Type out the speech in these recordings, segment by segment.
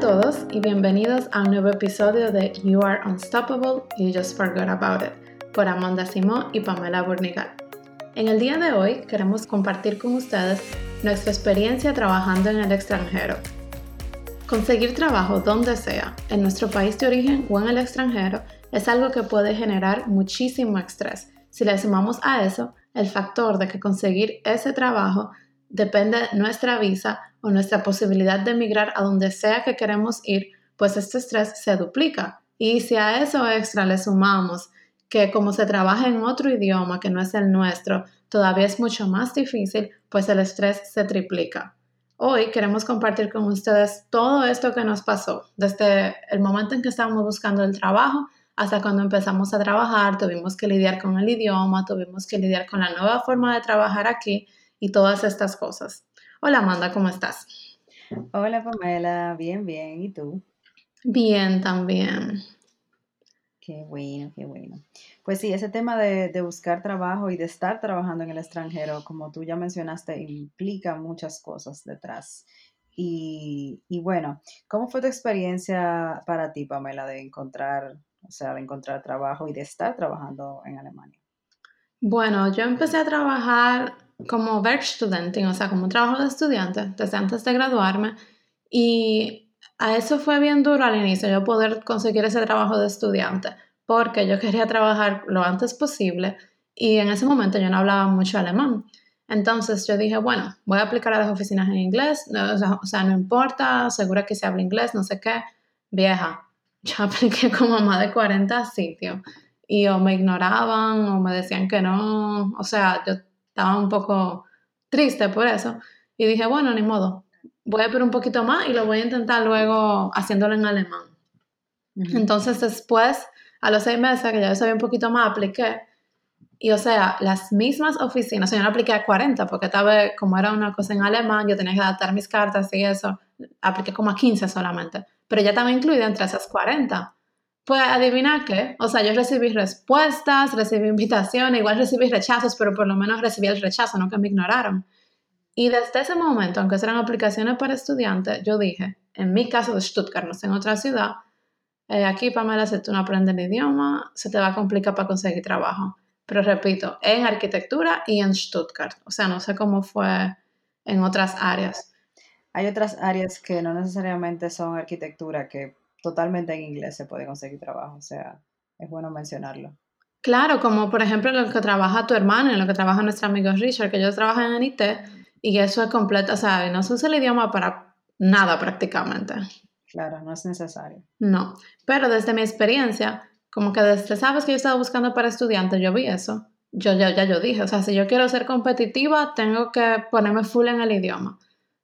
a todos y bienvenidos a un nuevo episodio de You Are Unstoppable, You Just Forgot About It, por Amanda Simó y Pamela Burnigal. En el día de hoy queremos compartir con ustedes nuestra experiencia trabajando en el extranjero. Conseguir trabajo donde sea, en nuestro país de origen o en el extranjero, es algo que puede generar muchísimo estrés. Si le sumamos a eso el factor de que conseguir ese trabajo depende de nuestra visa o nuestra posibilidad de emigrar a donde sea que queremos ir, pues este estrés se duplica. Y si a eso extra le sumamos que como se trabaja en otro idioma que no es el nuestro, todavía es mucho más difícil, pues el estrés se triplica. Hoy queremos compartir con ustedes todo esto que nos pasó, desde el momento en que estábamos buscando el trabajo hasta cuando empezamos a trabajar, tuvimos que lidiar con el idioma, tuvimos que lidiar con la nueva forma de trabajar aquí y todas estas cosas. Hola Amanda, ¿cómo estás? Hola Pamela, bien, bien. ¿Y tú? Bien, también. Qué bueno, qué bueno. Pues sí, ese tema de, buscar trabajo y de estar trabajando en el extranjero, como tú ya mencionaste, implica muchas cosas detrás. Y, y bueno, ¿cómo fue tu experiencia para ti, Pamela, de encontrar, o sea, de encontrar trabajo y de estar trabajando en Alemania? Bueno, yo empecé a trabajar como Werkstudentin, o sea, como un trabajo de estudiante desde antes de graduarme y a eso fue bien duro al inicio, yo poder conseguir ese trabajo de estudiante, porque yo quería trabajar lo antes posible y en ese momento yo no hablaba mucho alemán. Entonces yo dije, bueno, voy a aplicar a las oficinas en inglés, o sea, no importa, segura que se habla inglés, no sé qué, vieja. Yo apliqué como a más de 40 sitios y o me ignoraban o me decían que no, o sea, yo estaba un poco triste por eso. Y dije, bueno, ni modo, voy a ver un poquito más y lo voy a intentar luego haciéndolo en alemán. Entonces después, a los seis meses que ya yo sabía un poquito más, apliqué. Y o sea, las mismas oficinas, o sea, yo no apliqué a 40 porque tal como era una cosa en alemán, yo tenía que adaptar mis cartas y eso, apliqué como a 15 solamente, pero ya estaba incluida entre esas 40. Pues adivina qué, o sea, yo recibí respuestas, recibí invitaciones, igual recibí rechazos, pero por lo menos recibí el rechazo, no que me ignoraron. Y desde ese momento, aunque eran aplicaciones para estudiantes, yo dije, en mi caso de Stuttgart, no sé, en otra ciudad, eh, aquí Pamela, si tú no aprendes el idioma, se te va a complicar para conseguir trabajo. Pero repito, en arquitectura y en Stuttgart. O sea, no sé cómo fue en otras áreas. Hay otras áreas que no necesariamente son arquitectura, que totalmente en inglés se puede conseguir trabajo, o sea, es bueno mencionarlo. Claro, como por ejemplo lo que trabaja tu hermano, en lo que trabaja nuestro amigo Richard, que ellos trabajan en IT y eso es completo, o sea, no se usa el idioma para nada prácticamente. Claro, no es necesario. No, pero desde mi experiencia, como que desde, sabes que yo estaba buscando para estudiantes, yo vi eso. Yo ya, ya yo dije, o sea, si yo quiero ser competitiva, tengo que ponerme full en el idioma.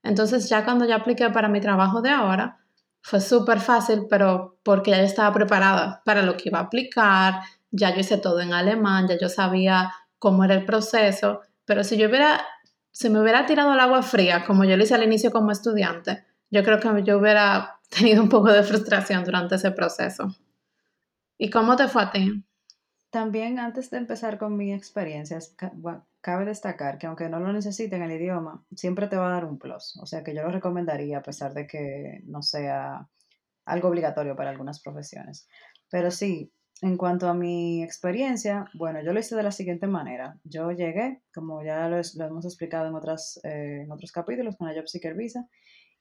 Entonces ya cuando ya apliqué para mi trabajo de ahora, fue súper fácil, pero porque ya estaba preparada para lo que iba a aplicar, ya yo hice todo en alemán, ya yo sabía cómo era el proceso, pero si yo hubiera, si me hubiera tirado al agua fría, como yo lo hice al inicio como estudiante, yo creo que yo hubiera tenido un poco de frustración durante ese proceso. ¿Y cómo te fue a ti? También antes de empezar con mi experiencia, cabe destacar que aunque no lo necesiten el idioma, siempre te va a dar un plus. O sea que yo lo recomendaría a pesar de que no sea algo obligatorio para algunas profesiones. Pero sí, en cuanto a mi experiencia, bueno, yo lo hice de la siguiente manera. Yo llegué, como ya lo, hemos explicado en, otras, eh, en otros capítulos, con la Job Seeker Visa.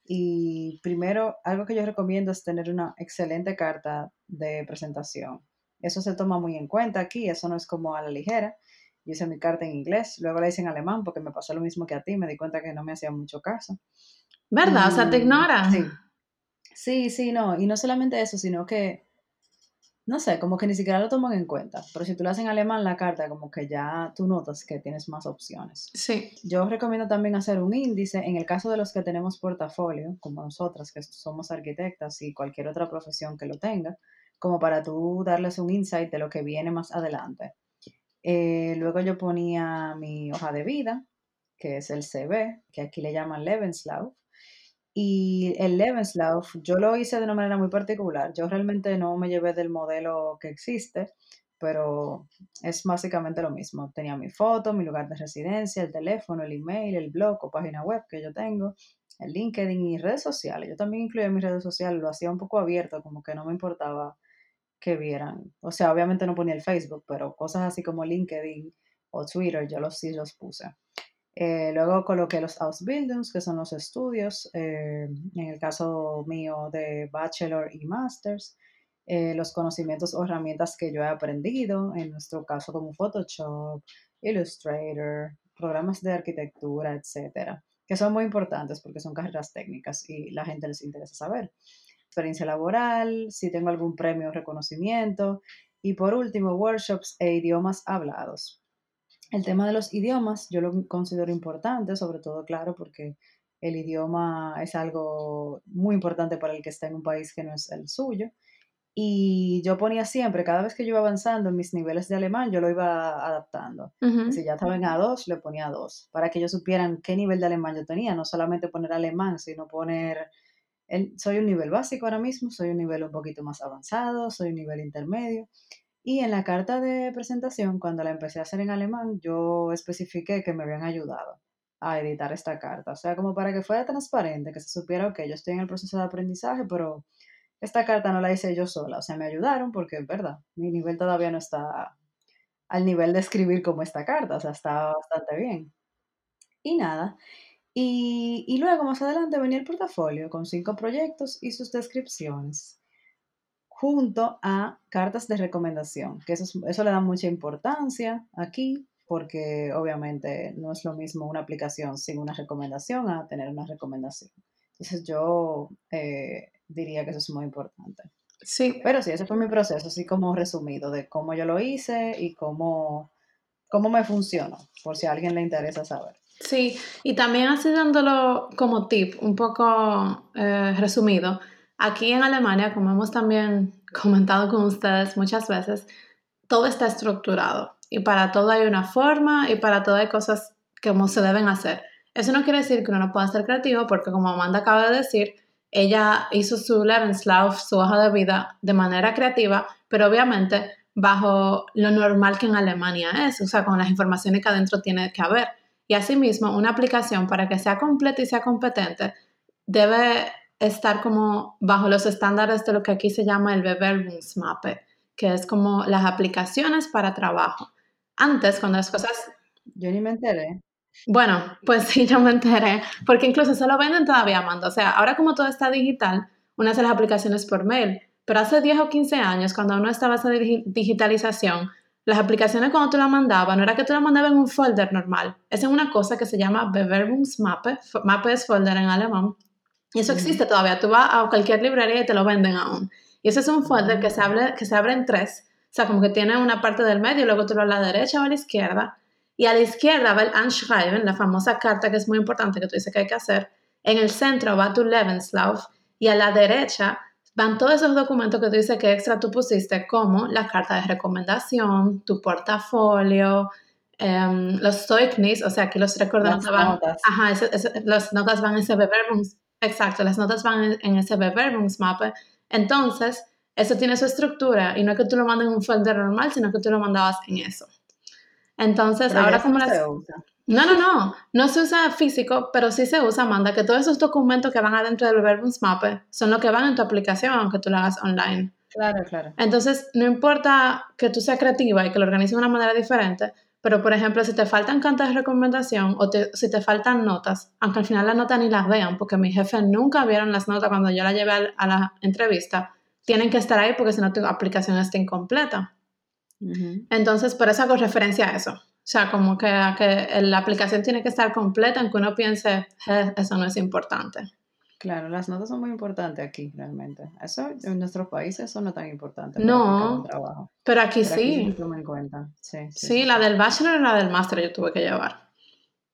Y primero, algo que yo recomiendo es tener una excelente carta de presentación. Eso se toma muy en cuenta aquí, eso no es como a la ligera. Yo hice mi carta en inglés, luego la hice en alemán porque me pasó lo mismo que a ti, me di cuenta que no me hacía mucho caso. ¿Verdad? o sea, te ignoran. Sí. Sí, sí, no. Y no solamente eso, sino que, no sé, como que ni siquiera lo toman en cuenta. Pero si tú lo haces en alemán, la carta, como que ya tú notas que tienes más opciones. Sí. Yo recomiendo también hacer un índice en el caso de los que tenemos portafolio, como nosotras, que somos arquitectas y cualquier otra profesión que lo tenga, como para tú darles un insight de lo que viene más adelante. Eh, luego yo ponía mi hoja de vida, que es el CV, que aquí le llaman Lebenslauf. Y el Lebenslauf yo lo hice de una manera muy particular. Yo realmente no me llevé del modelo que existe, pero es básicamente lo mismo. Tenía mi foto, mi lugar de residencia, el teléfono, el email, el blog o página web que yo tengo, el LinkedIn y redes sociales. Yo también incluía mis redes sociales, lo hacía un poco abierto, como que no me importaba que vieran. O sea, obviamente no ponía el Facebook, pero cosas así como LinkedIn o Twitter, yo los sí los puse. Eh, luego coloqué los Ausbildungs, que son los estudios, eh, en el caso mío de Bachelor y Masters, eh, los conocimientos o herramientas que yo he aprendido, en nuestro caso como Photoshop, Illustrator, programas de arquitectura, etcétera, que son muy importantes porque son carreras técnicas y la gente les interesa saber. Experiencia laboral, si tengo algún premio o reconocimiento, y por último, workshops e idiomas hablados. El tema de los idiomas yo lo considero importante, sobre todo, claro, porque el idioma es algo muy importante para el que está en un país que no es el suyo. Y yo ponía siempre, cada vez que yo iba avanzando en mis niveles de alemán, yo lo iba adaptando. Si ya estaba en A2, le ponía A2, para que ellos supieran qué nivel de alemán yo tenía, no solamente poner alemán, sino poner, soy un nivel básico ahora mismo, soy un nivel un poquito más avanzado, soy un nivel intermedio. Y en la carta de presentación, cuando la empecé a hacer en alemán, yo especifiqué que me habían ayudado a editar esta carta. O sea, como para que fuera transparente, que se supiera, que yo estoy en el proceso de aprendizaje, pero esta carta no la hice yo sola. O sea, me ayudaron porque es verdad, mi nivel todavía no está al nivel de escribir como esta carta. O sea, está bastante bien. Y nada. Y, y luego más adelante venía el portafolio con cinco proyectos y sus descripciones junto a cartas de recomendación, que eso, eso le da mucha importancia aquí, porque obviamente no es lo mismo una aplicación sin una recomendación a tener una recomendación. Entonces yo eh, diría que eso es muy importante. Sí. Pero sí, ese fue mi proceso, así como resumido, de cómo yo lo hice y cómo, cómo me funcionó, por si a alguien le interesa saber. Sí, y también así dándolo como tip, un poco eh, resumido, Aquí en Alemania, como hemos también comentado con ustedes muchas veces, todo está estructurado y para todo hay una forma y para todo hay cosas como se deben hacer. Eso no quiere decir que uno no pueda ser creativo porque como Amanda acaba de decir, ella hizo su Lebenslauf, su hoja de vida, de manera creativa, pero obviamente bajo lo normal que en Alemania es, o sea, con las informaciones que adentro tiene que haber. Y asimismo, una aplicación para que sea completa y sea competente debe estar como bajo los estándares de lo que aquí se llama el Bewerbungsmappe, que es como las aplicaciones para trabajo. Antes, cuando las cosas... Yo ni me enteré. Bueno, pues sí, yo me enteré, porque incluso se lo venden todavía, Amanda. O sea, ahora como todo está digital, uno hace las aplicaciones por mail, pero hace 10 o 15 años, cuando uno estaba esa digitalización, las aplicaciones cuando tú la mandabas, no era que tú la mandabas en un folder normal, es en una cosa que se llama Bewerbungsmappe, mappe es folder en alemán, y eso existe todavía. Tú vas a cualquier librería y te lo venden aún. Y ese es un folder que se abre, que se abre en tres. O sea, como que tiene una parte del medio, luego tú lo a la derecha o a la izquierda. Y a la izquierda va el Anschreiben, la famosa carta que es muy importante que tú dices que hay que hacer. En el centro va tu Lebenslauf. Y a la derecha van todos esos documentos que tú dices que extra tú pusiste, como la carta de recomendación, tu portafolio, em, los Zeugnis, o sea, que los recuerdos van. Notas. Ajá, las notas van en ese Bewerbungs Exacto, las notas van en, ese Bewerbungsmappe. Entonces, eso tiene su estructura y no es que tú lo mandes en un folder normal, sino que tú lo mandabas en eso. Entonces, ahora como las... No, no, no, no se usa físico, pero sí se usa, manda que todos esos documentos que van adentro del Bewerbungsmappe son los que van en tu aplicación, aunque tú lo hagas online. Claro, claro. Entonces, no importa que tú seas creativa y que lo organices de una manera diferente, pero, por ejemplo, si te faltan cartas de recomendación o si te faltan notas, aunque al final las notas ni las vean, porque mis jefes nunca vieron las notas cuando yo las llevé a la entrevista, tienen que estar ahí porque si no tu aplicación está incompleta. Entonces, por eso hago referencia a eso. O sea, como que, que la aplicación tiene que estar completa, aunque uno piense, eso no es importante. Claro, las notas son muy importantes aquí, realmente. Eso en nuestros países eso no es tan importante. No, pero aquí sí. Aquí me cuenta. Sí, sí, la del bachelor y la del máster yo tuve que llevar.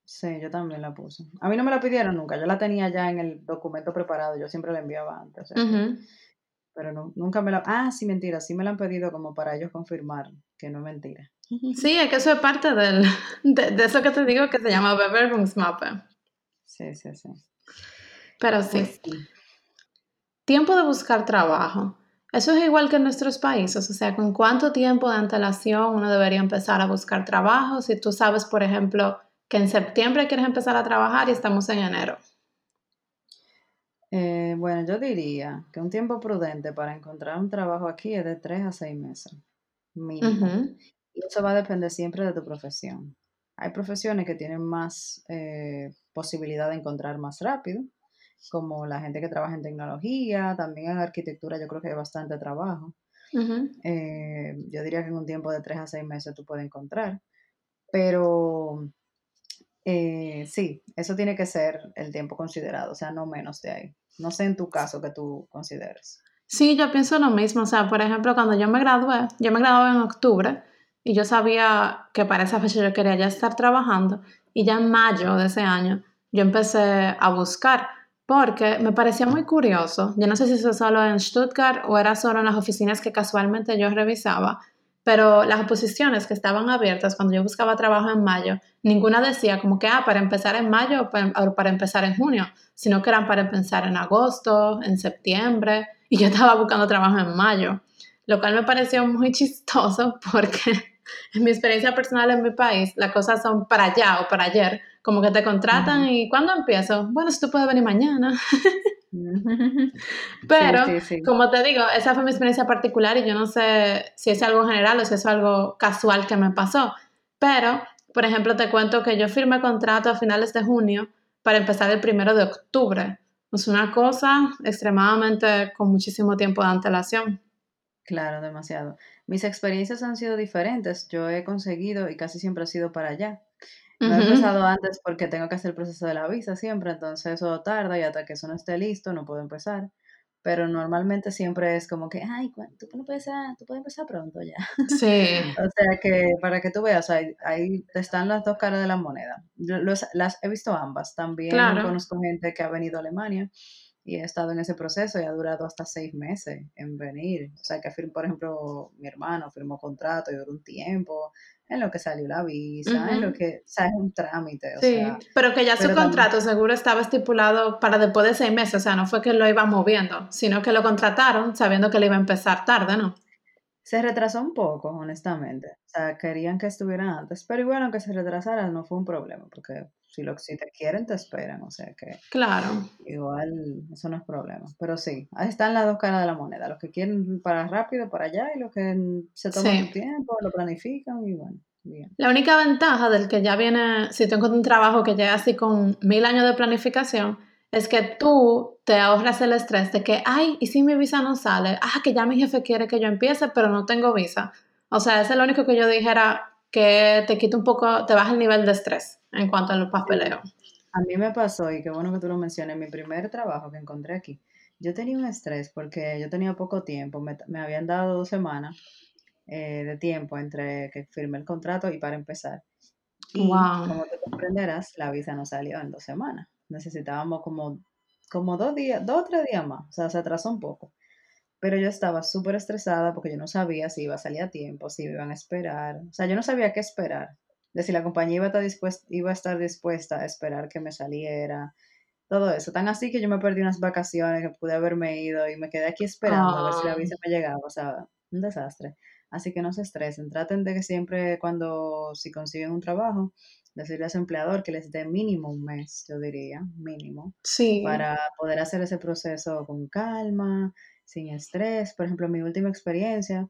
Sí, yo también la puse. A mí no me la pidieron nunca, yo la tenía ya en el documento preparado, yo siempre la enviaba antes. Pero nunca me la... Ah, sí, mentira, sí me la han pedido como para ellos confirmar que no es mentira. Sí, es que eso es parte del, de, eso que te digo que se llama Bewerbungsmappe. Sí, sí, sí. Pero sí. Tiempo de buscar trabajo. Eso es igual que en nuestros países, o sea, ¿con cuánto tiempo de antelación uno debería empezar a buscar trabajo? Si tú sabes, por ejemplo, que en septiembre quieres empezar a trabajar y estamos en enero. Eh, bueno, yo diría que un tiempo prudente para encontrar un trabajo aquí es de tres a seis meses, mínimo. Ujú, Y eso va a depender siempre de tu profesión. Hay profesiones que tienen más eh, posibilidad de encontrar más rápido, como la gente que trabaja en tecnología, también en arquitectura yo creo que hay bastante trabajo. ujú. Eh, yo diría que en un tiempo de tres a seis meses tú puedes encontrar, pero eh, sí, eso tiene que ser el tiempo considerado, o sea, no menos de ahí. No sé en tu caso que tú consideres. Sí, yo pienso lo mismo. O sea, por ejemplo, cuando yo me gradué, yo me gradué en octubre y yo sabía que para esa fecha yo quería ya estar trabajando y ya en mayo de ese año yo empecé a buscar porque me parecía muy curioso. Yo no sé si eso solo en Stuttgart o era solo en las oficinas que casualmente yo revisaba, pero las posiciones que estaban abiertas cuando yo buscaba trabajo en mayo, ninguna decía como que, ah, para empezar en mayo o para, o para empezar en junio, sino que eran para empezar en agosto, en septiembre y yo estaba buscando trabajo en mayo, lo cual me pareció muy chistoso porque en mi experiencia personal en mi país, las cosas son para allá o para ayer, como que te contratan Ujú. y ¿cuándo empiezo? Bueno, si tú puedes venir mañana, Sí, pero sí, sí. como te digo, esa fue mi experiencia particular y yo no sé si es algo general o si es algo casual que me pasó, pero, por ejemplo, te cuento que yo firmé contrato a finales de junio para empezar el primero de octubre. Es una cosa extremadamente con muchísimo tiempo de antelación. Claro, demasiado. Mis experiencias han sido diferentes. Yo he conseguido y casi siempre ha sido para allá. No he empezado antes porque tengo que hacer el proceso de la visa siempre, entonces eso tarda y hasta que eso no esté listo no puedo empezar. Pero normalmente siempre es como que, ay, tú no puedes, ah, tú puedes empezar pronto ya. Sí, O sea que para que tú veas, ahí, ahí están las dos caras de la moneda. Los- las he visto ambas. También claro. conozco gente que ha venido a Alemania y he estado en ese proceso y ha durado hasta seis meses en venir. O sea que, fir- por ejemplo, mi hermano firmó contrato y duró un tiempo en lo que salió la visa, en lo que, o sea, es un trámite, o Sí, sea, pero que ya su también contrato seguro estaba estipulado para después de seis meses, o sea, no fue que lo iba moviendo, sino que lo contrataron sabiendo que le iba a empezar tarde, ¿no? Se retrasó un poco, honestamente. O sea, querían que estuviera antes, pero igual aunque se retrasara no fue un problema, porque si, lo, si te quieren, te esperan, o sea que Claro. Igual, eso no es problema. Pero sí, ahí están las dos caras de la moneda. Los que quieren para rápido, para allá, y los que se toman su Sí. tiempo, lo planifican y bueno, bien. La única ventaja del que ya viene, si tú encuentras un trabajo que llega así con mil años de planificación, es que tú te ahorras el estrés de que, ay, ¿y si mi visa no sale? Ah, que ya mi jefe quiere que yo empiece, pero no tengo visa. O sea, ese es lo único que yo dijera que te quita un poco, te baja el nivel de estrés en cuanto al papeleo. a mí me pasó, y qué bueno que tú lo menciones, mi primer trabajo que encontré aquí, yo tenía un estrés porque yo tenía poco tiempo, me, me habían dado dos semanas eh, de tiempo entre que firmé el contrato y para empezar. Y Wow. como te comprenderás, la visa no salió en dos semanas. Necesitábamos como, como dos días, dos o tres días más, o sea, se atrasó un poco. Pero yo estaba súper estresada porque yo no sabía si iba a salir a tiempo, si me iban a esperar. O sea, yo no sabía qué esperar. De si la compañía iba a estar dispuesta, iba a estar dispuesta a esperar que me saliera. Todo eso. Tan así que yo me perdí unas vacaciones que pude haberme ido y me quedé aquí esperando a ver si la visa me llegaba. O sea, un desastre. Así que no se estresen. Traten de que siempre cuando, si consiguen un trabajo, decirle a su empleador que les dé mínimo un mes, yo diría, mínimo sí. para poder hacer ese proceso con calma, sin estrés. Por ejemplo, en mi última experiencia,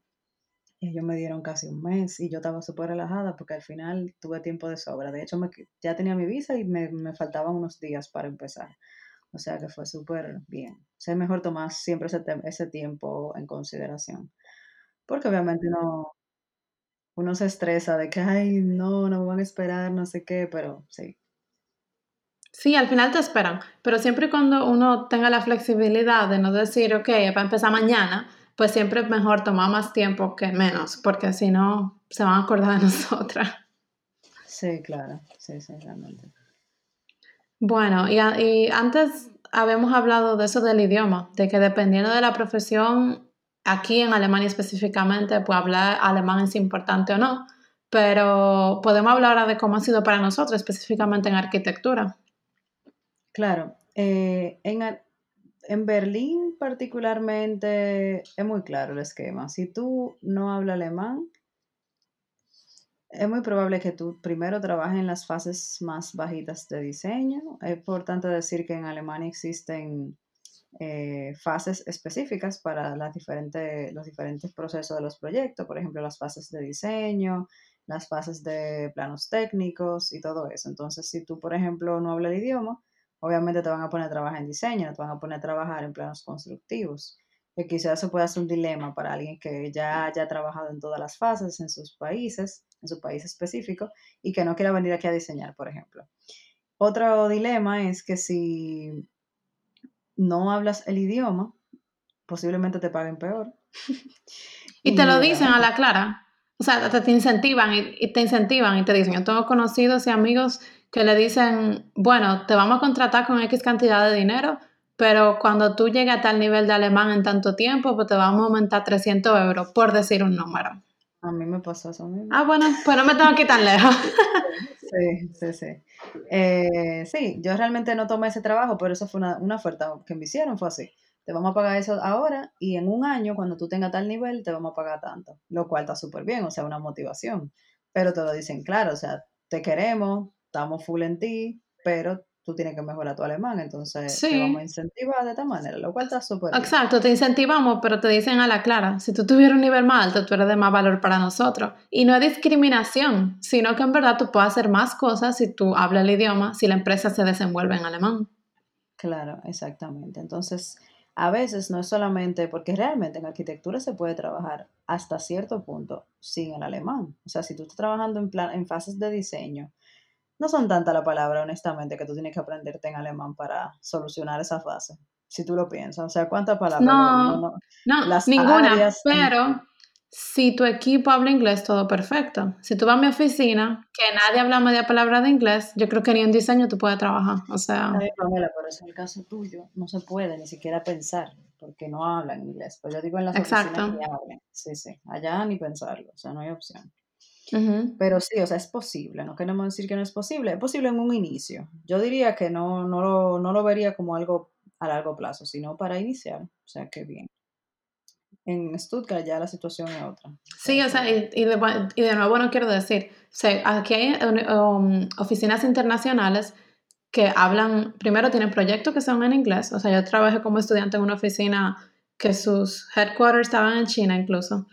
ellos me dieron casi un mes y yo estaba súper relajada porque al final tuve tiempo de sobra. De hecho, me ya tenía mi visa y me, me faltaban unos días para empezar. O sea que fue súper bien. O sea, es mejor tomar siempre ese, ese tiempo en consideración. Porque obviamente uno, uno se estresa de que, ay, no, no me van a esperar, no sé qué, pero sí, Sí, al final te esperan, pero siempre y cuando uno tenga la flexibilidad de no decir, ok, para empezar mañana, pues siempre es mejor tomar más tiempo que menos, porque si no, se van a acordar de nosotras. sí, claro, sí, sí, realmente. Bueno, y, a- y antes habíamos hablado de eso del idioma, de que dependiendo de la profesión, aquí en Alemania específicamente, pues hablar alemán es importante o no, pero podemos hablar ahora de cómo ha sido para nosotros, específicamente en arquitectura. Claro, eh, en, en Berlín particularmente es muy claro el esquema. Si tú no hablas alemán, es muy probable que tú primero trabajes en las fases más bajitas de diseño. Es importante decir que en Alemania existen eh, fases específicas para las diferentes, los diferentes procesos de los proyectos, por ejemplo, las fases de diseño, las fases de planos técnicos y todo eso. Entonces, si tú, por ejemplo, no hablas el idioma, obviamente te van a poner a trabajar en diseño, te van a poner a trabajar en planos constructivos. Que quizás eso pueda ser un dilema para alguien que ya haya trabajado en todas las fases en sus países, en su país específico, y que no quiera venir aquí a diseñar, por ejemplo. Otro dilema es que si no hablas el idioma, posiblemente te paguen peor. y te lo dicen a la clara. O sea, te, incentivan y, te incentivan y te dicen, yo tengo conocidos y amigos que le dicen, bueno, te vamos a contratar con X cantidad de dinero, pero cuando tú llegues a tal nivel de alemán en tanto tiempo, pues te vamos a aumentar 300 euros, por decir un número. A mí me pasó eso mismo. Ah, bueno, pues no me tengo que ir tan lejos. Sí, sí, sí. Eh, sí, yo realmente no tomé ese trabajo, pero eso fue una, una, oferta que me hicieron, fue así. Te vamos a pagar eso ahora y en un año, cuando tú tengas tal nivel, te vamos a pagar tanto. Lo cual está súper bien, o sea, una motivación. Pero te lo dicen claro, o sea, te queremos, estamos full en ti, pero tú tienes que mejorar tu alemán, entonces te vamos a incentivar de esta manera, lo cual está súper Exacto, te incentivamos, pero te dicen a la clara, si tú tuvieras un nivel más alto, tú eres de más valor para nosotros. Y no es discriminación, sino que en verdad tú puedes hacer más cosas si tú hablas el idioma, si la empresa se desenvuelve en alemán. Claro, exactamente. Entonces, a veces no es solamente, porque realmente en arquitectura se puede trabajar hasta cierto punto sin el alemán. O sea, si tú estás trabajando en, plan, en fases de diseño, no son tanta la palabra, honestamente, que tú tienes que aprenderte en alemán para solucionar esa fase, si tú lo piensas. O sea, ¿cuántas palabras? No, no, no, ninguna, pero si tu equipo habla inglés, todo perfecto. Si tú vas a mi oficina, que nadie habla media palabra de inglés, yo creo que ni en diseño tú puedes trabajar. O sea... Ay, Pamela, pero es el caso tuyo, no se puede ni siquiera pensar, porque no hablan inglés. Pues yo digo en las Exacto. oficinas que hablan. Sí, sí, allá ni pensarlo, o sea, no hay opción. Pero sí, o sea, es posible, no queremos decir que no es posible, es posible en un inicio. Yo diría que no, no, lo, no lo vería como algo a largo plazo, sino para iniciar, o sea, que bien. En Stuttgart ya la situación es otra. Sí, o sea, y, y, de, y de, nuevo no quiero decir, o aquí hay um, oficinas internacionales que hablan, primero tienen proyectos que son en inglés, o sea, yo trabajé como estudiante en una oficina que sus headquarters estaban en China incluso,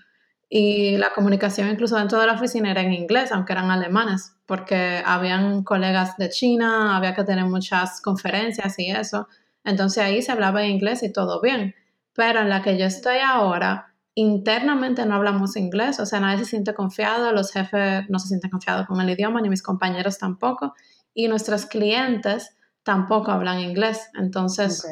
y la comunicación incluso dentro de la oficina era en inglés, aunque eran alemanes, porque habían colegas de China, había que tener muchas conferencias y eso. Entonces ahí se hablaba inglés y todo bien. Pero en la que yo estoy ahora, internamente no hablamos inglés, o sea, nadie se siente confiado, los jefes no se sienten confiados con el idioma, ni mis compañeros tampoco, y nuestros clientes tampoco hablan inglés. Entonces,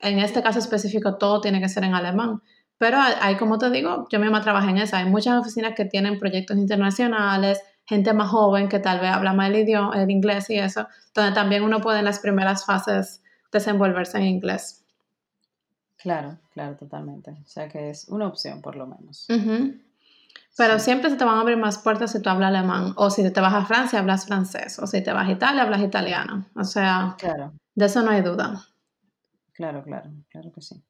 en este caso específico, todo tiene que ser en alemán. Pero hay, como te digo, yo misma trabajé en esa. Hay muchas oficinas que tienen proyectos internacionales, gente más joven que tal vez habla más el idioma, el inglés y eso, donde también uno puede en las primeras fases desenvolverse en inglés. Claro, claro, totalmente. O sea que es una opción por lo menos. Pero siempre se te van a abrir más puertas si tú hablas alemán, o si te vas a Francia, hablas francés, o si te vas a Italia, hablas italiano. O sea, de eso no hay duda. Claro, claro, claro que sí.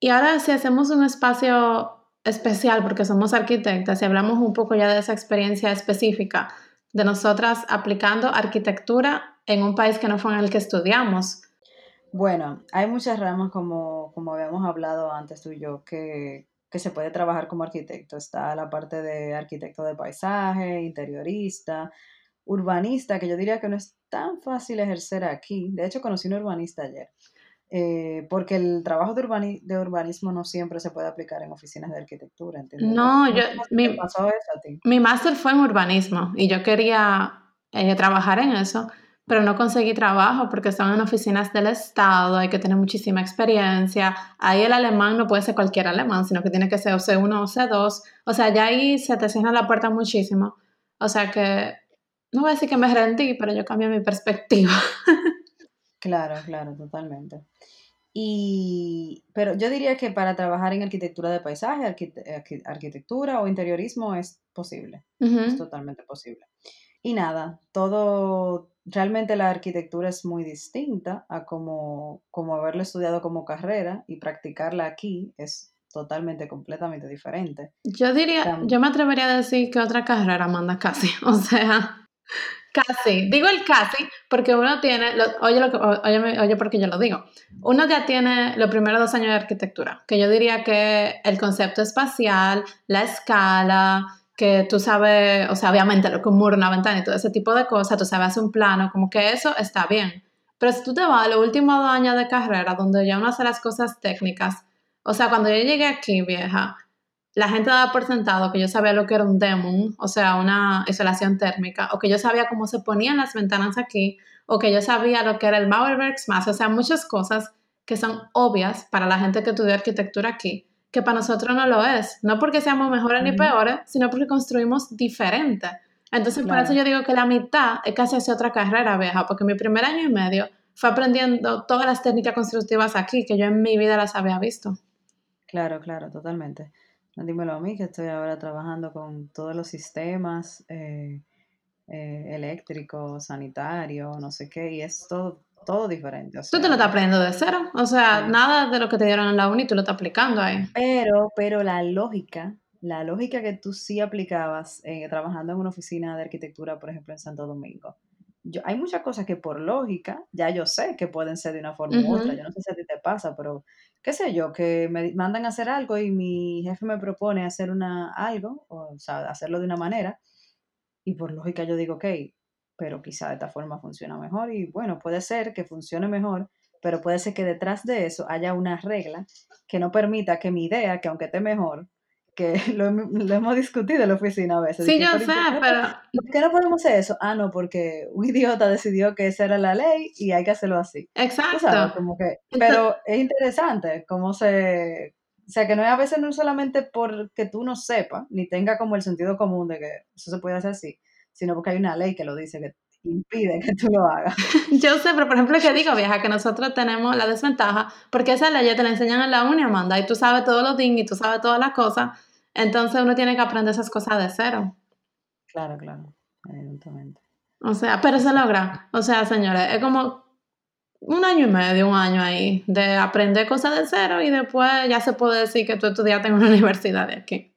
Y ahora si hacemos un espacio especial, porque somos arquitectas, y hablamos un poco ya de esa experiencia específica de nosotras aplicando arquitectura en un país que no fue en el que estudiamos. Bueno, hay muchas ramas como, como habíamos hablado antes tú y yo, que, que se puede trabajar como arquitecto. Está la parte de arquitecto de paisaje, interiorista, urbanista, que yo diría que no es tan fácil ejercer aquí. De hecho, conocí un urbanista ayer. Eh, porque el trabajo de, de, urbanismo no siempre se puede aplicar en oficinas de arquitectura, ¿entiendes? No, yo, mi, pasó eso a ti? mi máster fue en urbanismo y yo quería eh, trabajar en eso, pero no conseguí trabajo porque son en oficinas del Estado, hay que tener muchísima experiencia, ahí el alemán no puede ser cualquier alemán, sino que tiene que ser o C1 o C2, o sea, ya ahí se te cierra la puerta muchísimo, o sea que, no voy a decir que me rendí, pero yo cambié mi perspectiva. Claro, claro, totalmente. Y, pero yo diría que para trabajar en arquitectura de paisaje, arquitectura o interiorismo es posible, es totalmente posible. Y nada, todo, realmente la arquitectura es muy distinta a como, como haberla estudiado como carrera y practicarla aquí es totalmente, completamente diferente. Yo diría, yo me atrevería a decir que otra carrera manda casi, o sea, casi, digo el casi porque uno tiene, oye, lo oye, oye porque yo lo digo, uno ya tiene los primeros dos años de arquitectura, que yo diría que el concepto espacial, la escala, que tú sabes, o sea, obviamente lo que un muro, una ventana y todo ese tipo de cosas, tú sabes un plano, como que eso está bien. Pero si tú te vas a los últimos dos años de carrera, donde ya uno hace las cosas técnicas, o sea, cuando yo llegué aquí, vieja, la gente daba por sentado que yo sabía lo que era un demon, o sea, una isolación térmica, o que yo sabía cómo se ponían las ventanas aquí, o que yo sabía lo que era el Mauerwerks más, o sea, muchas cosas que son obvias para la gente que estudia arquitectura aquí, que para nosotros no lo es, no porque seamos mejores ni peores, sino porque construimos diferente. Entonces, por eso yo digo que la mitad es casi hacia otra carrera vieja, porque mi primer año y medio fue aprendiendo todas las técnicas constructivas aquí que yo en mi vida las había visto. Claro, claro, totalmente. Dímelo a mí, que estoy ahora trabajando con todos los sistemas eh, eh, eléctricos, sanitarios, no sé qué, y es todo, todo diferente. tú te lo estás aprendiendo de cero, o sea, nada de lo que te dieron en la uni tú lo estás aplicando ahí. Pero, pero la lógica, la lógica que tú sí aplicabas eh, trabajando en una oficina de arquitectura, por ejemplo, en Santo Domingo, yo, hay muchas cosas que por lógica ya yo sé que pueden ser de una forma u otra. Yo no sé si a ti pasa, pero qué sé yo, que me mandan a hacer algo y mi jefe me propone hacer una, algo, o, sea, hacerlo de una manera, y por lógica yo digo, ok, pero quizá de esta forma funciona mejor y bueno, puede ser que funcione mejor, pero puede ser que detrás de eso haya una regla que no permita que mi idea, que aunque esté mejor, que lo, hemos discutido en la oficina a veces. Sí, yo sé, pero... ¿Por qué no podemos hacer eso? Ah, no, porque un idiota decidió que esa era la ley y hay que hacerlo así. Exacto. Como que, pero es interesante cómo se... O sea, que no es a veces no solamente porque tú no sepas, ni tenga como el sentido común de que eso se puede hacer así, sino porque hay una ley que lo dice, que impide que tú lo hagas. Yo sé, pero por ejemplo, que digo, vieja, que nosotros tenemos la desventaja, porque esa ley ya te la enseñan en la uni, Amanda, y tú sabes todos los ding y tú sabes todas las cosas, entonces uno tiene que aprender esas cosas de cero. Claro, claro, evidentemente. O sea, pero se logra. O sea, señores, es como un año y medio, un año ahí, de aprender cosas de cero y después ya se puede decir que tú estudiaste en una universidad de aquí.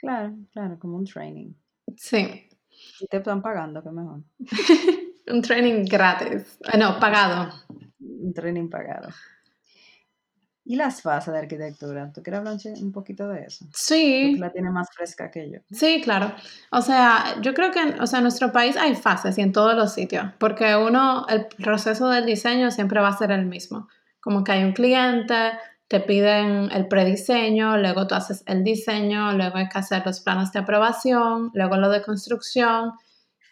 Claro, claro, como un training. Sí. Y te están pagando, qué mejor. un training gratis. Eh, no, pagado. Un training pagado. ¿Y las fases de arquitectura? ¿Tú quieres hablar un poquito de eso? Sí. La tiene más fresca que yo. Sí, claro. O sea, yo creo que o sea, en nuestro país hay fases y en todos los sitios, porque uno, el proceso del diseño siempre va a ser el mismo. Como que hay un cliente, te piden el prediseño, luego tú haces el diseño, luego hay que hacer los planos de aprobación, luego lo de construcción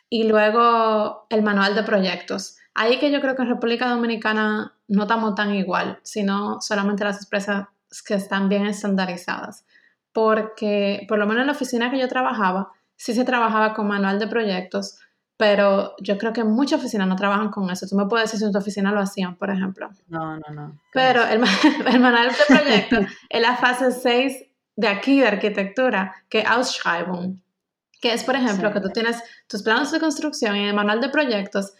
y luego el manual de proyectos. Ahí que yo creo que en República Dominicana no estamos tan igual, sino solamente las empresas que están bien estandarizadas. Porque por lo menos en la oficina que yo trabajaba, sí se trabajaba con manual de proyectos, pero yo creo que muchas oficinas no trabajan con eso. Tú me puedes decir si en tu oficina lo hacían, por ejemplo. No, no, no. Pero el, el, manual de proyectos es la fase 6 de aquí de arquitectura, que es Ausschreibung, que es, por ejemplo, que tú tienes tus planos de construcción y el manual de proyectos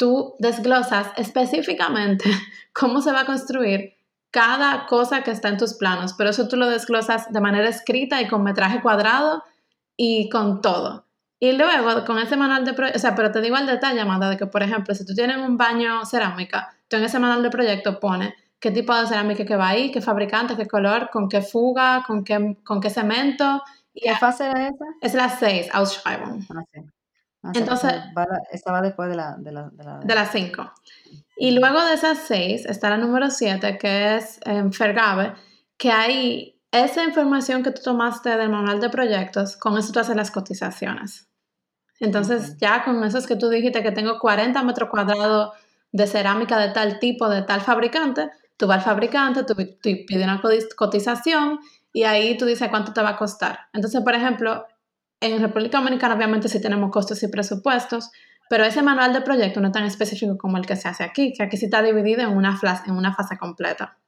tú desglosas específicamente cómo se va a construir cada cosa que está en tus planos, pero eso tú lo desglosas de manera escrita y con metraje cuadrado y con todo. Y luego con ese manual de proyecto, o sea, pero te digo al detalle, Amanda, de que por ejemplo, si tú tienes un baño cerámica, tú en ese manual de proyecto pones qué tipo de cerámica que va ahí, qué fabricante, qué color, con qué fuga, con qué, con qué cemento. ¿Y qué fase es esa? Es la 6, Ausschreibung. Ah, sí. Entonces, estaba después de la... De, la, de, las 5. Y luego de esas 6 está la número 7, que es en Fergabe, que hay esa información que tú tomaste del manual de proyectos, con eso tú haces las cotizaciones. Entonces, ya con eso es que tú dijiste que tengo 40 metros cuadrados de cerámica de tal tipo, de tal fabricante, tú vas al fabricante, tú, tú pides una cotización y ahí tú dices cuánto te va a costar. Entonces, por ejemplo, en República Dominicana obviamente sí tenemos costos y presupuestos, pero ese manual de proyecto no es tan específico como el que se hace aquí, que aquí sí está dividido en una, en una fase completa.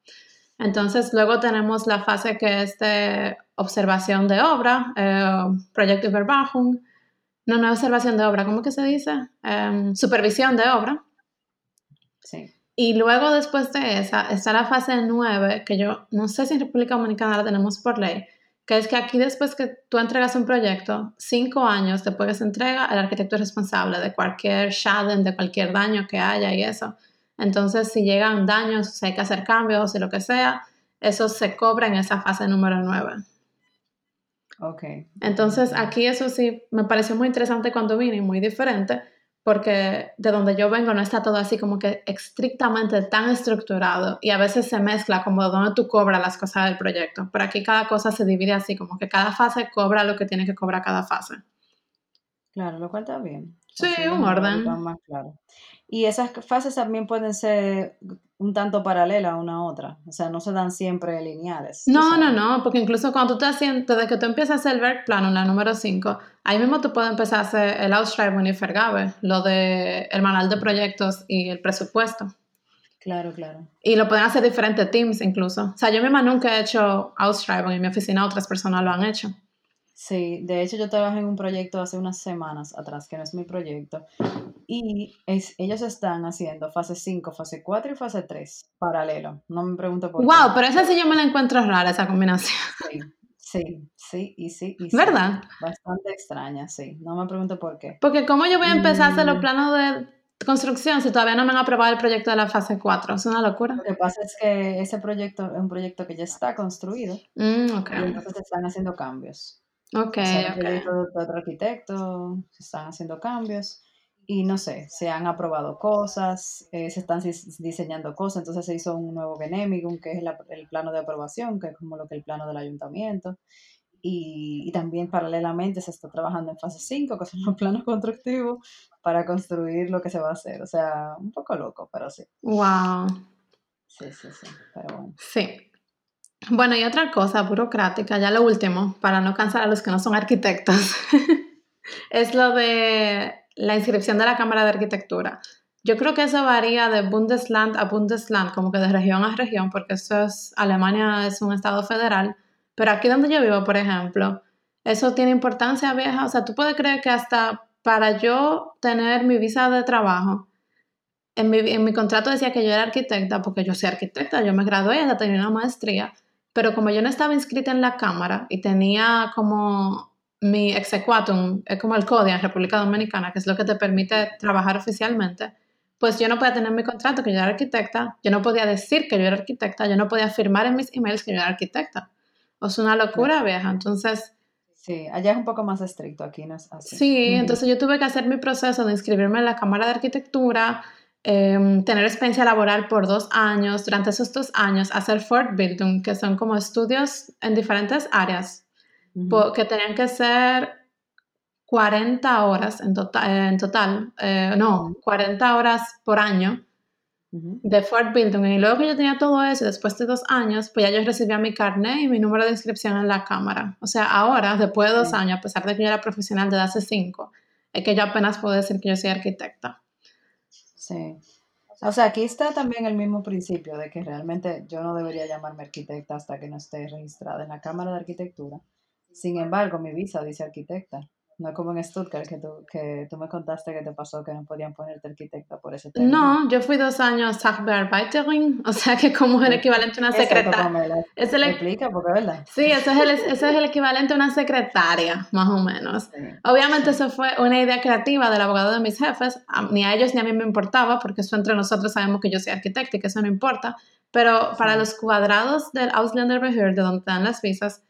Entonces, luego tenemos la fase que es de observación de obra, eh, proyecto Überwachung, no, no observación de obra, ¿cómo que se dice? Em, supervisión de obra. Sí. Y luego después de esa está la fase 9, que yo no sé si en República Dominicana la tenemos por ley, que es que aquí después que tú entregas un proyecto, cinco años después que se entrega, el arquitecto es responsable de cualquier shaden, de cualquier daño que haya y eso. Entonces, si llegan daños, si hay que hacer cambios o lo que sea, eso se cobra en esa fase número 9. Ok. Entonces, aquí eso sí me pareció muy interesante cuando vine y muy diferente, porque de donde yo vengo no está todo así como que estrictamente tan estructurado y a veces se mezcla como de donde tú cobras las cosas del proyecto. Pero aquí cada cosa se divide así, como que cada fase cobra lo que tiene que cobrar cada fase. Claro, lo cual está bien. Sí, Así un orden. más claro. Y esas fases también pueden ser un tanto paralelas una a otra. O sea, no se dan siempre lineales. No, no, sabes. no, porque incluso cuando tú te haciendo, desde que tú empiezas a hacer el work plan, la número 5, ahí mismo tú puedes empezar a hacer el Ausschreibung y Vergabe, lo de el manual de proyectos y el presupuesto. Claro, claro. Y lo pueden hacer diferentes teams incluso. O sea, yo misma nunca he hecho Ausschreibung en mi oficina, otras personas lo han hecho. Sí, de hecho yo trabajé en un proyecto hace unas semanas atrás, que no es mi proyecto, y es, ellos están haciendo fase 5, fase 4 y fase 3, paralelo. No me pregunto por Wow, qué. pero esa sí yo me la encuentro rara, esa combinación. Sí, sí, sí, y sí, y sí. ¿Verdad? Bastante extraña, sí. No me pregunto por qué. Porque ¿cómo yo voy a empezar a hacer los Mm. planos de construcción si todavía no me han aprobado el proyecto de la fase 4? Es una locura. Lo que pasa es que ese proyecto es un proyecto que ya está construido Mm, y entonces están haciendo cambios. Ok, O sea, un ok. proyecto de otro arquitecto, se están haciendo cambios y no sé, se han aprobado cosas, eh, se están dis- diseñando cosas, entonces se hizo un nuevo Genehmigung, que es la- el plano de aprobación, que es como lo que el plano del ayuntamiento. Y, y también paralelamente se está trabajando en fase 5, que son los planos constructivos, para construir lo que se va a hacer. O sea, un poco loco, pero sí. Wow. Sí, sí, sí. Pero bueno. Sí. Bueno, y otra cosa burocrática, ya lo último, para no cansar a los que no son arquitectos, es lo de la inscripción de la Cámara de Arquitectura. Yo creo que eso varía de Bundesland a Bundesland, como que de región a región, porque eso es, Alemania es un estado federal, pero aquí donde yo vivo, por ejemplo, eso tiene importancia vieja, o sea, tú puedes creer que hasta para yo tener mi visa de trabajo, en mi, en mi contrato decía que yo era arquitecta, porque yo soy arquitecta, yo me gradué, ya tenía una maestría, pero como yo no estaba inscrita en la Cámara y tenía como mi exequatum, es como el CODIA en República Dominicana, que es lo que te permite trabajar oficialmente, pues yo no podía tener mi contrato que yo era arquitecta, yo no podía decir que yo era arquitecta, yo no podía firmar en mis emails que yo era arquitecta. O sea, una locura vieja. Entonces, Sí, allá es un poco más estricto, aquí no es así. Sí, Ujú. entonces yo tuve que hacer mi proceso de inscribirme en la Cámara de Arquitectura, em, tener experiencia laboral por dos años, durante esos dos años hacer Fortbildung, que son como estudios en diferentes áreas, po- que tenían que ser 40 horas en, tota- en total, eh, no, Ujú. 40 horas por año Ujú. de Fortbildung. Y luego que yo tenía todo eso, después de dos años, pues ya yo recibía mi carnet y mi número de inscripción en la Cámara. O sea, ahora, después de dos años, a pesar de que yo era profesional desde hace cinco, es que yo apenas puedo decir que yo soy arquitecta. Sí. O sea, aquí está también el mismo principio de que realmente yo no debería llamarme arquitecta hasta que no esté registrada en la Cámara de Arquitectura. Sin embargo, mi visa dice arquitecta. No es como en Stuttgart que tú, que tú me contaste que te pasó que no podían ponerte arquitecta por ese término. No, yo fui dos años Sachbearbeiterin, o sea que como el equivalente a una secretaria. Es el, Explica, porque es verdad. sí, ese es, el, ese es el equivalente a una secretaria, más o menos. Sí. Obviamente eso fue una idea creativa del abogado de mis jefes, ni a ellos ni a mí me importaba, porque eso entre nosotros sabemos que yo soy arquitecta y que eso no importa, pero para Sí. los cuadrados del Ausländerbehörde, de donde dan las visas,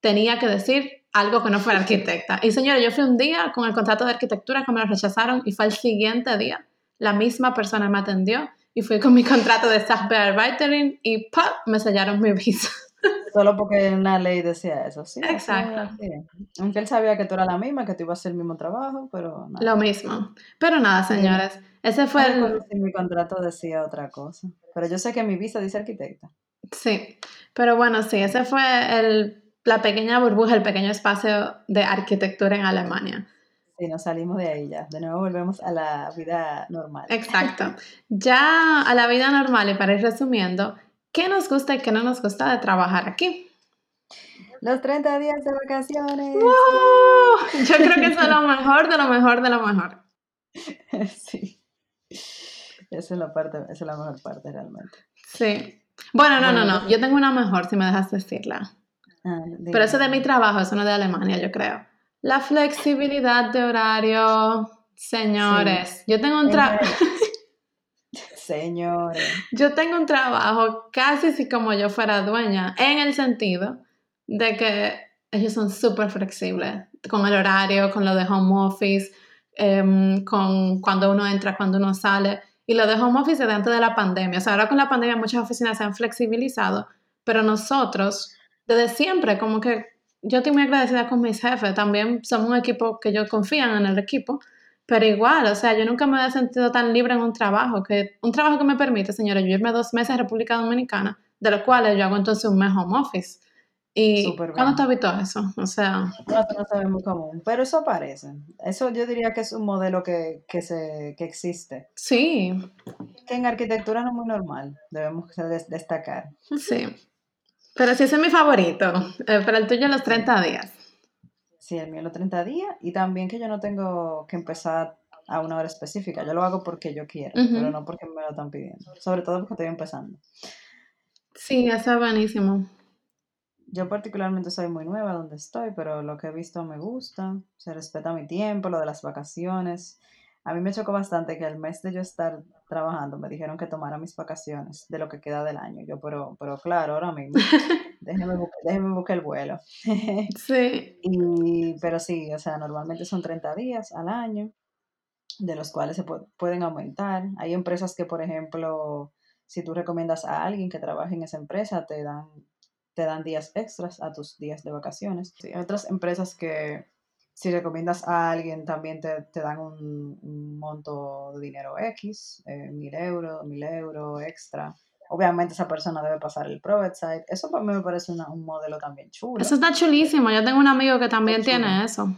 tenía que decir algo que no fuera arquitecta. Y señora, yo fui un día con el contrato de arquitectura que me lo rechazaron y fue el siguiente día. La misma persona me atendió y fui con mi contrato de Sachbearbeiterin y ¡pap! me sellaron mi visa. Solo porque una ley decía eso, sí. Exacto. así es. Aunque él sabía que tú eras la misma, que tú ibas a hacer el mismo trabajo, pero nada. Lo mismo. Pero nada, señores, ese fue No el... si mi contrato decía otra cosa. Pero yo sé que mi visa dice arquitecta. Sí, pero bueno, sí, ese fue el, la pequeña burbuja, el pequeño espacio de arquitectura en Alemania. Sí, nos salimos de ahí ya. De nuevo volvemos a la vida normal. Exacto. Ya a la vida normal y para ir resumiendo, ¿qué nos gusta y qué no nos gusta de trabajar aquí? Los 30 días de vacaciones. ¡Wow! Yo creo que eso es lo mejor de lo mejor de lo mejor. sí. Esa es la parte, esa es la mejor parte realmente. Sí. Bueno, no, no, no. Yo tengo una mejor, si me dejas decirla. Ah, Pero eso de mi trabajo, eso no es de Alemania, yo creo. La flexibilidad de horario, señores. Yo tengo un trabajo. Señores. Yo tengo un trabajo casi si como yo fuera dueña, en el sentido de que ellos son súper flexibles con el horario, con lo de home office, em, con cuando uno entra, cuando uno sale. Y lo de home office es antes de la pandemia. O sea, ahora con la pandemia muchas oficinas se han flexibilizado, pero nosotros, desde siempre, como que yo estoy muy agradecida con mis jefes. También somos un equipo que ellos confían en el equipo. Pero igual, o sea, yo nunca me había sentido tan libre en un trabajo, que un trabajo que me permite, señora, yo irme dos meses a República Dominicana, de los cuales yo hago entonces un mes home office. ¿Y cuándo te habitó eso? O sea... No, no es muy común, pero eso aparece. Eso yo diría que es un modelo que, que, se, que existe. Sí. Que en arquitectura no es muy normal, debemos destacar. Sí. Pero sí ese es mi favorito, eh, pero el tuyo los 30 días. Sí, el mío los 30 días y también que yo no tengo que empezar a una hora específica, yo lo hago porque yo quiero, pero no porque me lo están pidiendo, sobre todo porque estoy empezando. Sí, eso es buenísimo. Yo particularmente soy muy nueva donde estoy, pero lo que he visto me gusta, se respeta mi tiempo, lo de las vacaciones. A mí me chocó bastante que el mes de yo estar trabajando me dijeron que tomara mis vacaciones de lo que queda del año. Yo, pero, pero claro, ahora mismo, déjeme, buscar, el vuelo. sí. Y, pero sí, o sea, normalmente son 30 días al año, de los cuales se pueden aumentar. Hay empresas que, por ejemplo, si tú recomiendas a alguien que trabaje en esa empresa, te dan te dan días extras a tus días de vacaciones. hay otras empresas que si recomiendas a alguien también te, dan un, monto de dinero X, eh, mil euros, mil euros extra. Obviamente esa persona debe pasar el Private Site. Eso para mí me parece un modelo también chulo. Eso está chulísimo. Yo tengo un amigo que también tiene eso.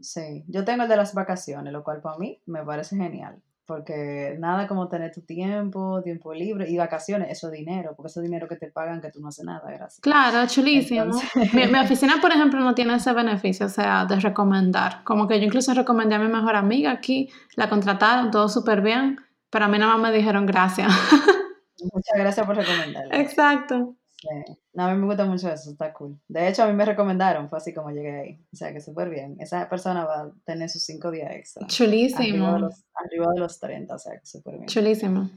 Sí, yo tengo el de las vacaciones, lo cual para mí me parece genial porque nada como tener tu tiempo, tiempo libre y vacaciones, eso es dinero, porque eso es dinero que te pagan que tú no haces nada, gracias. Claro, chulísimo. Mi, oficina, por ejemplo, no tiene ese beneficio, o sea, de recomendar. Como que yo incluso recomendé a mi mejor amiga aquí, la contrataron, todo súper bien, pero a mí nada más me dijeron gracias. Muchas gracias por recomendarla. Exacto. No, a mí me gusta mucho eso, está cool. De hecho, a mí me recomendaron, fue así como llegué ahí. O sea, que súper bien. Esa persona va a tener sus cinco días extra. Chulísimo. Arriba de los, 30, o sea, que súper bien. Chulísimo.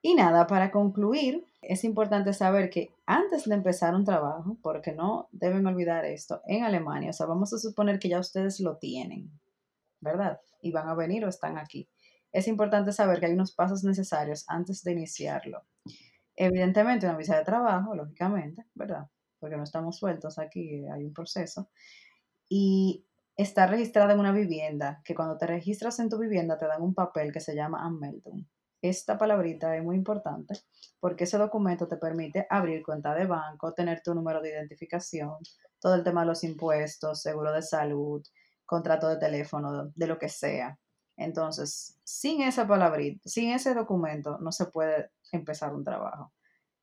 Y nada, para concluir, es importante saber que antes de empezar un trabajo, porque no deben olvidar esto, en Alemania, o sea, vamos a suponer que ya ustedes lo tienen, ¿verdad? Y van a venir o están aquí. Es importante saber que hay unos pasos necesarios antes de iniciarlo. Evidentemente, una visa de trabajo, lógicamente, ¿verdad? Porque no estamos sueltos aquí, hay un proceso. Y está registrada en una vivienda, que cuando te registras en tu vivienda te dan un papel que se llama Anmeldung. Esta palabrita es muy importante porque ese documento te permite abrir cuenta de banco, tener tu número de identificación, todo el tema de los impuestos, seguro de salud, contrato de teléfono, de lo que sea. Entonces, sin esa palabrita, sin ese documento, no se puede empezar un trabajo.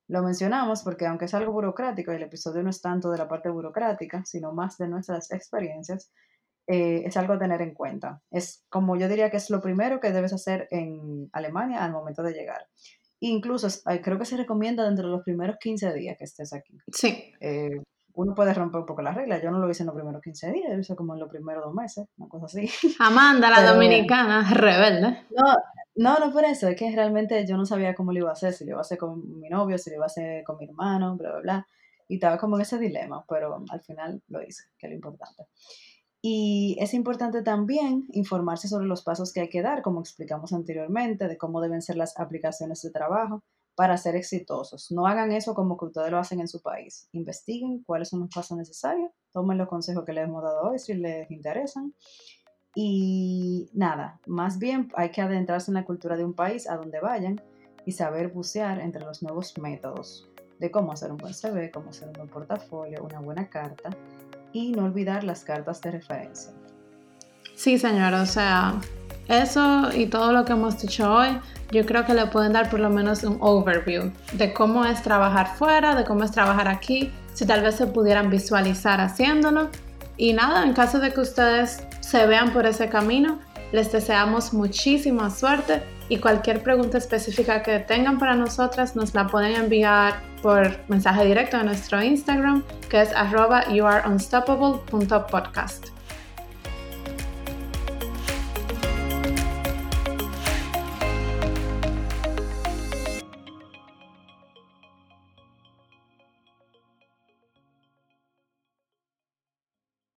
Lo mencionamos porque aunque es algo burocrático, y el episodio no es tanto de la parte burocrática, sino más de nuestras experiencias, eh, es algo a tener en cuenta. Es como yo diría que es lo primero que debes hacer en Alemania al momento de llegar. Incluso creo que se recomienda dentro de los primeros 15 días que estés aquí. Sí. Eh, uno puede romper un poco las reglas. Yo no lo hice en los primeros 15 días, lo hice como en los primeros dos meses, una cosa así. Amanda, la dominicana, rebelde. No, no, no por eso, es que realmente yo no sabía cómo lo iba a hacer, si lo iba a hacer con mi novio, si lo iba a hacer con mi hermano, bla, bla, bla. Y estaba como en ese dilema, pero al final lo hice, que es lo importante. Y es importante también informarse sobre los pasos que hay que dar, como explicamos anteriormente, de cómo deben ser las aplicaciones de trabajo para ser exitosos. No hagan eso como que ustedes lo hacen en su país. Investiguen cuáles son los pasos necesarios, tomen los consejos que les hemos dado hoy si les interesan y nada, más bien hay que adentrarse en la cultura de un país a donde vayan y saber bucear entre los nuevos métodos de cómo hacer un buen CV, cómo hacer un buen portafolio, una buena carta y no olvidar las cartas de referencia. Sí, señora, o sea, eso y todo lo que hemos dicho hoy, yo creo que le pueden dar por lo menos un overview de cómo es trabajar fuera, de cómo es trabajar aquí, si tal vez se pudieran visualizar haciéndolo. Y nada, en caso de que ustedes se vean por ese camino. Les deseamos muchísima suerte y cualquier pregunta específica que tengan para nosotras nos la pueden enviar por mensaje directo a nuestro Instagram que es arroba youareunstoppable.podcast.